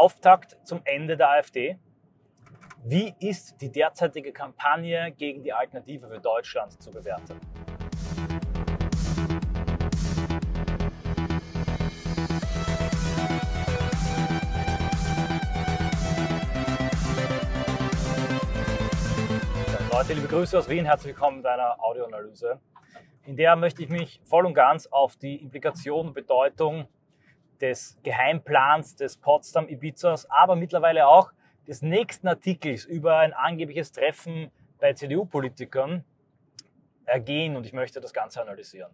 Auftakt zum Ende der AfD. Wie ist die derzeitige Kampagne gegen die Alternative für Deutschland zu bewerten? Leute, liebe Grüße aus Wien, herzlich willkommen bei einer Audioanalyse. In der möchte ich mich voll und ganz auf die Implikation und Bedeutung des Geheimplans des Potsdam-Ibizas, aber mittlerweile auch des nächsten Artikels über ein angebliches Treffen bei CDU-Politikern ergehen und ich möchte das Ganze analysieren.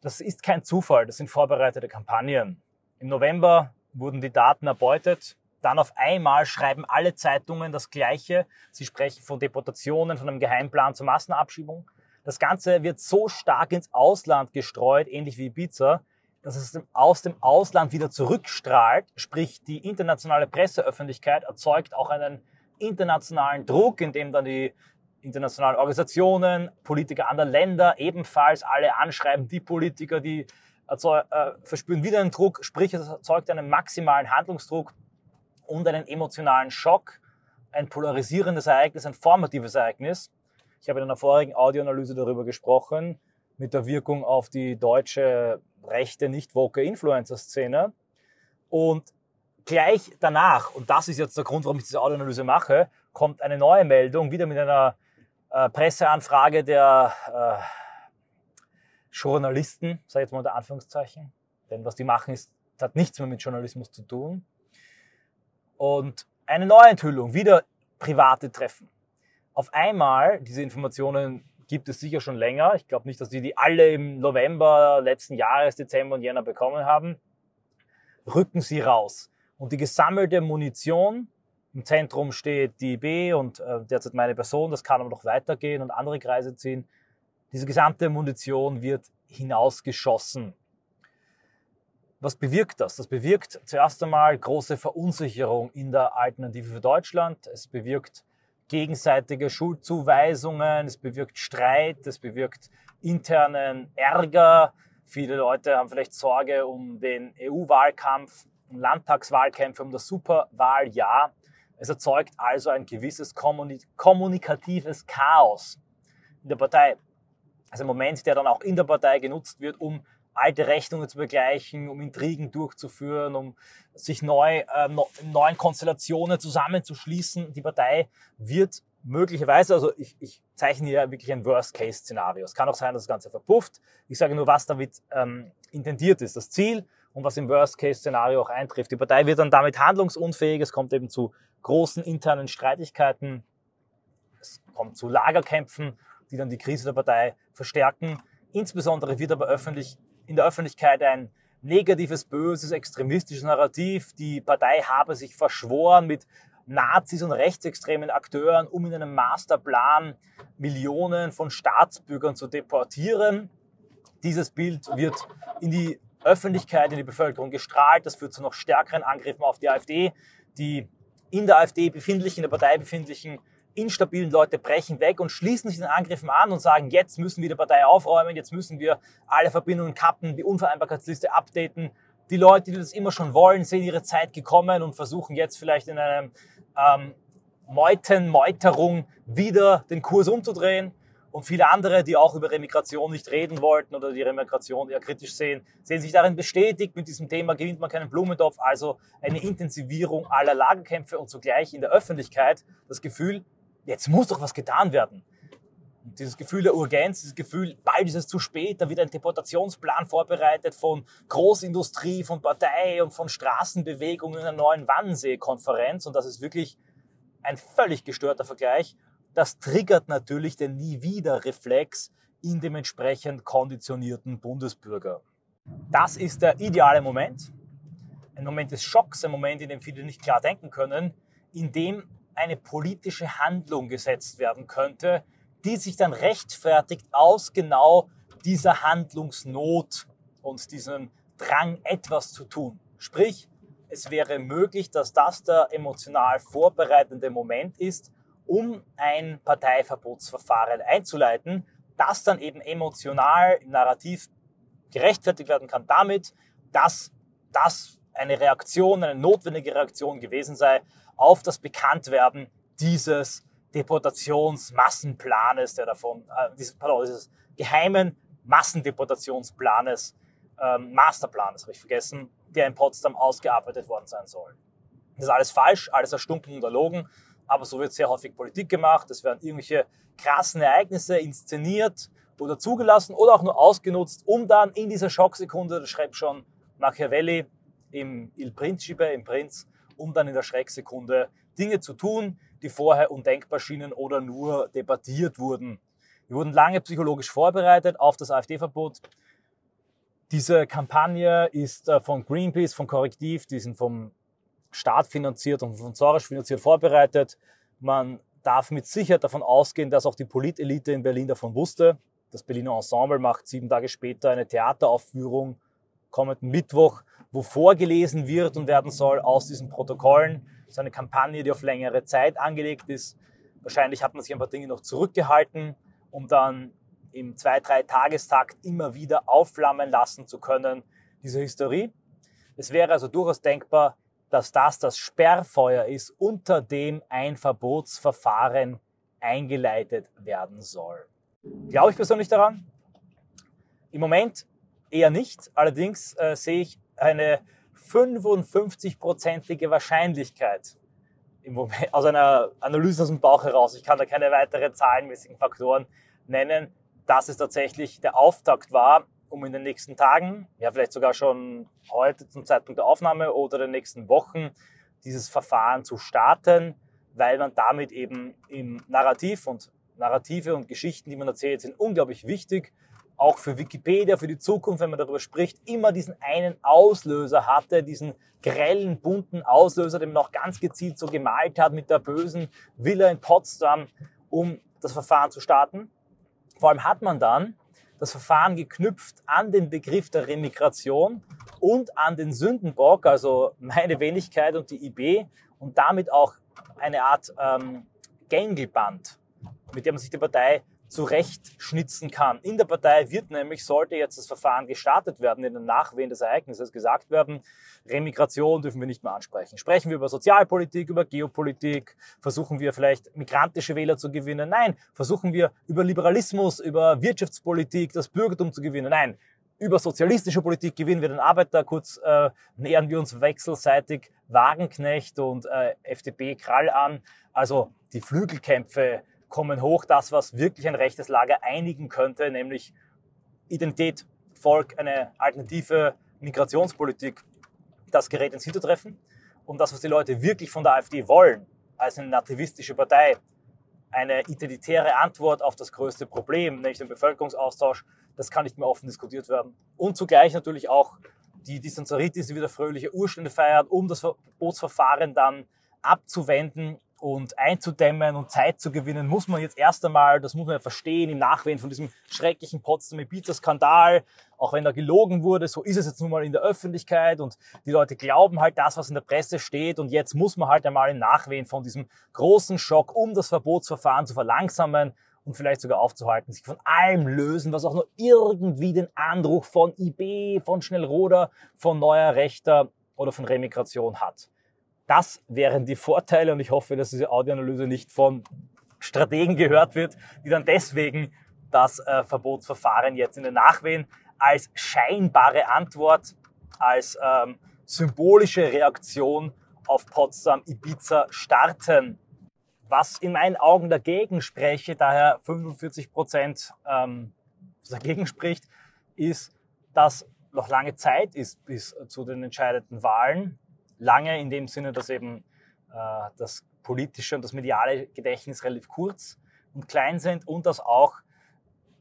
Das ist kein Zufall, das sind vorbereitete Kampagnen. Im November wurden die Daten erbeutet, dann auf einmal schreiben alle Zeitungen das Gleiche. Sie sprechen von Deportationen, von einem Geheimplan zur Massenabschiebung. Das Ganze wird so stark ins Ausland gestreut, ähnlich wie Ibiza, dass es aus dem Ausland wieder zurückstrahlt, sprich die internationale Presseöffentlichkeit erzeugt auch einen internationalen Druck, in dem dann die internationalen Organisationen, Politiker anderer Länder ebenfalls alle anschreiben, die Politiker, die äh, verspüren wieder einen Druck, sprich es erzeugt einen maximalen Handlungsdruck und einen emotionalen Schock, ein polarisierendes Ereignis, ein formatives Ereignis. Ich habe in einer vorigen Audioanalyse darüber gesprochen, mit der Wirkung auf die deutsche rechte, nicht woke Influencer-Szene. Und gleich danach, und das ist jetzt der Grund, warum ich diese Audioanalyse mache, kommt eine neue Meldung, wieder mit einer äh, Presseanfrage der äh, Journalisten, sage ich jetzt mal unter Anführungszeichen. Denn was die machen, ist, hat nichts mehr mit Journalismus zu tun. Und eine Neuenthüllung, wieder private Treffen. Auf einmal, diese Informationen gibt es sicher schon länger. Ich glaube nicht, dass die die alle im November letzten Jahres, Dezember und Jänner bekommen haben. Rücken sie raus. Und die gesammelte Munition, im Zentrum steht die IB und äh, derzeit meine Person, das kann aber noch weitergehen und andere Kreise ziehen. Diese gesamte Munition wird hinausgeschossen. Was bewirkt das? Das bewirkt zuerst einmal große Verunsicherung in der Alternative für Deutschland. Es bewirkt gegenseitige Schuldzuweisungen, es bewirkt Streit, es bewirkt internen Ärger. Viele Leute haben vielleicht Sorge um den EU-Wahlkampf, um Landtagswahlkämpfe, um das Superwahljahr. Es erzeugt also ein gewisses kommunikatives Chaos in der Partei. Also ein Moment, der dann auch in der Partei genutzt wird, um alte Rechnungen zu begleichen, um Intrigen durchzuführen, um sich neu, äh, neuen Konstellationen zusammenzuschließen. Die Partei wird möglicherweise, also ich, ich zeichne hier wirklich ein Worst-Case-Szenario. Es kann auch sein, dass das Ganze verpufft. Ich sage nur, was damit ähm, intendiert ist, das Ziel und was im Worst-Case-Szenario auch eintrifft. Die Partei wird dann damit handlungsunfähig. Es kommt eben zu großen internen Streitigkeiten. Es kommt zu Lagerkämpfen, die dann die Krise der Partei verstärken. Insbesondere wird aber öffentlich in der Öffentlichkeit ein negatives, böses, extremistisches Narrativ. Die Partei habe sich verschworen mit Nazis und rechtsextremen Akteuren, um in einem Masterplan Millionen von Staatsbürgern zu deportieren. Dieses Bild wird in die Öffentlichkeit, in die Bevölkerung gestrahlt. Das führt zu noch stärkeren Angriffen auf die AfD. Die in der AfD befindlichen, in der Partei befindlichen instabilen Leute brechen weg und schließen sich den Angriffen an und sagen, jetzt müssen wir die Partei aufräumen, jetzt müssen wir alle Verbindungen kappen, die Unvereinbarkeitsliste updaten. Die Leute, die das immer schon wollen, sehen ihre Zeit gekommen und versuchen jetzt vielleicht in einem ähm, Meuten, Meuterung wieder den Kurs umzudrehen. Und viele andere, die auch über Remigration nicht reden wollten oder die Remigration eher kritisch sehen, sehen sich darin bestätigt. Mit diesem Thema gewinnt man keinen Blumentopf. Also eine Intensivierung aller Lagerkämpfe und zugleich in der Öffentlichkeit das Gefühl, jetzt muss doch was getan werden. Und dieses Gefühl der Urgenz, dieses Gefühl, bald ist es zu spät, da wird ein Deportationsplan vorbereitet von Großindustrie, von Partei und von Straßenbewegungen in einer neuen Wannsee-Konferenz. Und das ist wirklich ein völlig gestörter Vergleich. Das triggert natürlich den Nie-Wieder-Reflex in dem entsprechend konditionierten Bundesbürger. Das ist der ideale Moment. Ein Moment des Schocks, ein Moment, in dem viele nicht klar denken können, in dem eine politische Handlung gesetzt werden könnte, die sich dann rechtfertigt aus genau dieser Handlungsnot und diesem Drang, etwas zu tun. Sprich, es wäre möglich, dass das der emotional vorbereitende Moment ist, um ein Parteiverbotsverfahren einzuleiten, das dann eben emotional im Narrativ gerechtfertigt werden kann damit, dass das eine Reaktion, eine notwendige Reaktion gewesen sei auf das Bekanntwerden dieses Deportationsmassenplanes, der davon, äh, dieses, pardon, dieses geheimen Massendeportationsplanes, ähm, Masterplanes, habe ich vergessen, der in Potsdam ausgearbeitet worden sein soll. Das ist alles falsch, alles erstunken und erlogen, aber so wird sehr häufig Politik gemacht. Es werden irgendwelche krassen Ereignisse inszeniert oder zugelassen oder auch nur ausgenutzt, um dann in dieser Schocksekunde, das schreibt schon Machiavelli im Il Principe, im Prinz, um dann in der Schrecksekunde Dinge zu tun, die vorher undenkbar schienen oder nur debattiert wurden. Wir wurden lange psychologisch vorbereitet auf das AfD-Verbot. Diese Kampagne ist äh, von Greenpeace, von Korrektiv, die sind vom Staat finanziert und von Soros finanziert vorbereitet. Man darf mit Sicherheit davon ausgehen, dass auch die Politelite in Berlin davon wusste. Das Berliner Ensemble macht sieben Tage später eine Theateraufführung kommenden Mittwoch, wo vorgelesen wird und werden soll aus diesen Protokollen. Das ist eine Kampagne, die auf längere Zeit angelegt ist. Wahrscheinlich hat man sich ein paar Dinge noch zurückgehalten, um dann im zwei, drei Tagestakt immer wieder aufflammen lassen zu können, diese Hysterie. Es wäre also durchaus denkbar, dass das das Sperrfeuer ist, unter dem ein Verbotsverfahren eingeleitet werden soll. Glaube ich persönlich daran? Im Moment eher nicht. Allerdings äh, sehe ich eine 55-prozentige Wahrscheinlichkeit im Moment, aus einer Analyse aus dem Bauch heraus. Ich kann da keine weiteren zahlenmäßigen Faktoren nennen, dass es tatsächlich der Auftakt war um in den nächsten Tagen, ja vielleicht sogar schon heute zum Zeitpunkt der Aufnahme oder den nächsten Wochen dieses Verfahren zu starten, weil man damit eben im Narrativ und Narrative und Geschichten, die man erzählt, sind unglaublich wichtig. Auch für Wikipedia, für die Zukunft, wenn man darüber spricht, immer diesen einen Auslöser hatte, diesen grellen, bunten Auslöser, den man auch ganz gezielt so gemalt hat mit der bösen Villa in Potsdam, um das Verfahren zu starten. Vor allem hat man dann das Verfahren geknüpft an den Begriff der Remigration und an den Sündenbock, also meine Wenigkeit und die IB und damit auch eine Art ähm, Gängelband, mit dem man sich die Partei zurechtschnitzen kann. In der Partei wird nämlich, sollte jetzt das Verfahren gestartet werden, in den Nachwehen des Ereignisses gesagt werden, Remigration dürfen wir nicht mehr ansprechen. Sprechen wir über Sozialpolitik, über Geopolitik, versuchen wir vielleicht migrantische Wähler zu gewinnen? Nein. Versuchen wir über Liberalismus, über Wirtschaftspolitik das Bürgertum zu gewinnen? Nein. Über sozialistische Politik gewinnen wir den Arbeiter. Kurz äh, nähern wir uns wechselseitig Wagenknecht und äh, FDP Krall an. Also die Flügelkämpfe kommen hoch, das, was wirklich ein rechtes Lager einigen könnte, nämlich Identität, Volk, eine alternative Migrationspolitik, das gerät ins Hintertreffen. Und das, was die Leute wirklich von der AfD wollen, als eine nativistische Partei, eine identitäre Antwort auf das größte Problem, nämlich den Bevölkerungsaustausch, das kann nicht mehr offen diskutiert werden. Und zugleich natürlich auch die Distanzaritis, die wieder fröhliche Urstände feiert, um das Verbotsverfahren dann abzuwenden und einzudämmen und Zeit zu gewinnen, muss man jetzt erst einmal, das muss man ja verstehen, im Nachwehen von diesem schrecklichen Potsdamer Pizza-Skandal, auch wenn da gelogen wurde, so ist es jetzt nun mal in der Öffentlichkeit und die Leute glauben halt das, was in der Presse steht und jetzt muss man halt einmal im Nachwehen von diesem großen Schock, um das Verbotsverfahren zu verlangsamen und vielleicht sogar aufzuhalten, sich von allem lösen, was auch nur irgendwie den Andruch von IB, von Schnellroder, von neuer Rechter oder von Remigration hat. Das wären die Vorteile und ich hoffe, dass diese Audioanalyse nicht von Strategen gehört wird, die dann deswegen das äh, Verbotsverfahren jetzt in den Nachwehen als scheinbare Antwort, als ähm, symbolische Reaktion auf Potsdam Ibiza starten. Was in meinen Augen dagegen spreche, daher 45 Prozent ähm, dagegen spricht, ist, dass noch lange Zeit ist bis zu den entscheidenden Wahlen lange in dem Sinne, dass eben äh, das politische und das mediale Gedächtnis relativ kurz und klein sind und dass auch,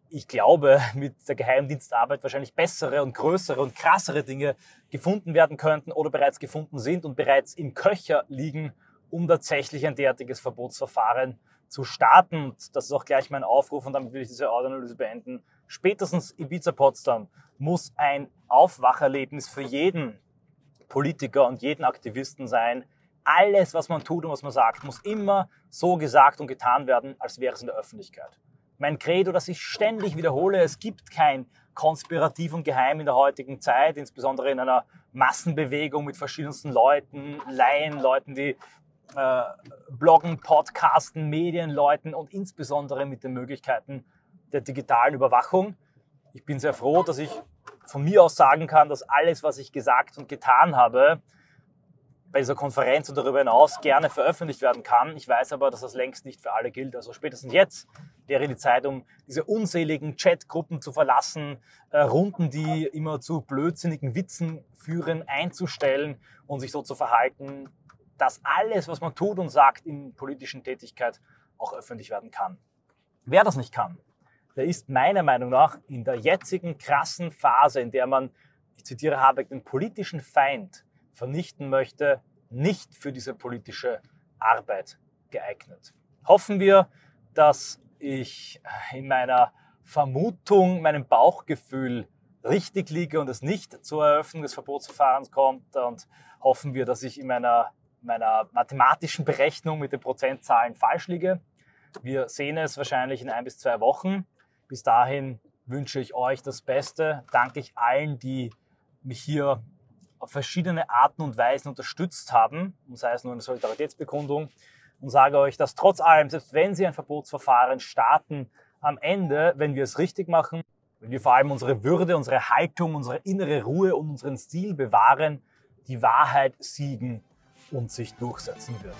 ich glaube, mit der Geheimdienstarbeit wahrscheinlich bessere und größere und krassere Dinge gefunden werden könnten oder bereits gefunden sind und bereits im Köcher liegen, um tatsächlich ein derartiges Verbotsverfahren zu starten. Und das ist auch gleich mein Aufruf und damit will ich diese Audioanalyse beenden. Spätestens Ibiza Potsdam muss ein Aufwacherlebnis für jeden Politiker und jeden Aktivisten sein. Alles, was man tut und was man sagt, muss immer so gesagt und getan werden, als wäre es in der Öffentlichkeit. Mein Credo, das ich ständig wiederhole, es gibt kein konspirativ und geheim in der heutigen Zeit, insbesondere in einer Massenbewegung mit verschiedensten Leuten, Laien, Leuten, die äh, Bloggen, Podcasten, Medienleuten und insbesondere mit den Möglichkeiten der digitalen Überwachung. Ich bin sehr froh, dass ich von mir aus sagen kann, dass alles, was ich gesagt und getan habe, bei dieser Konferenz und darüber hinaus gerne veröffentlicht werden kann. Ich weiß aber, dass das längst nicht für alle gilt. Also spätestens jetzt wäre die Zeit, um diese unzähligen Chatgruppen zu verlassen, äh, Runden, die immer zu blödsinnigen Witzen führen, einzustellen und sich so zu verhalten, dass alles, was man tut und sagt in politischen Tätigkeit, auch öffentlich werden kann. Wer das nicht kann, der ist meiner Meinung nach in der jetzigen krassen Phase, in der man, ich zitiere Habeck, den politischen Feind vernichten möchte, nicht für diese politische Arbeit geeignet. Hoffen wir, dass ich in meiner Vermutung, meinem Bauchgefühl richtig liege und es nicht zur Eröffnung des Verbotsverfahrens kommt und hoffen wir, dass ich in meiner, meiner mathematischen Berechnung mit den Prozentzahlen falsch liege. Wir sehen es wahrscheinlich in ein bis zwei Wochen. Bis dahin wünsche ich euch das Beste. Danke ich allen, die mich hier auf verschiedene Arten und Weisen unterstützt haben, und sei es nur eine Solidaritätsbekundung, und sage euch, dass trotz allem, selbst wenn Sie ein Verbotsverfahren starten, am Ende, wenn wir es richtig machen, wenn wir vor allem unsere Würde, unsere Haltung, unsere innere Ruhe und unseren Stil bewahren, die Wahrheit siegen und sich durchsetzen wird.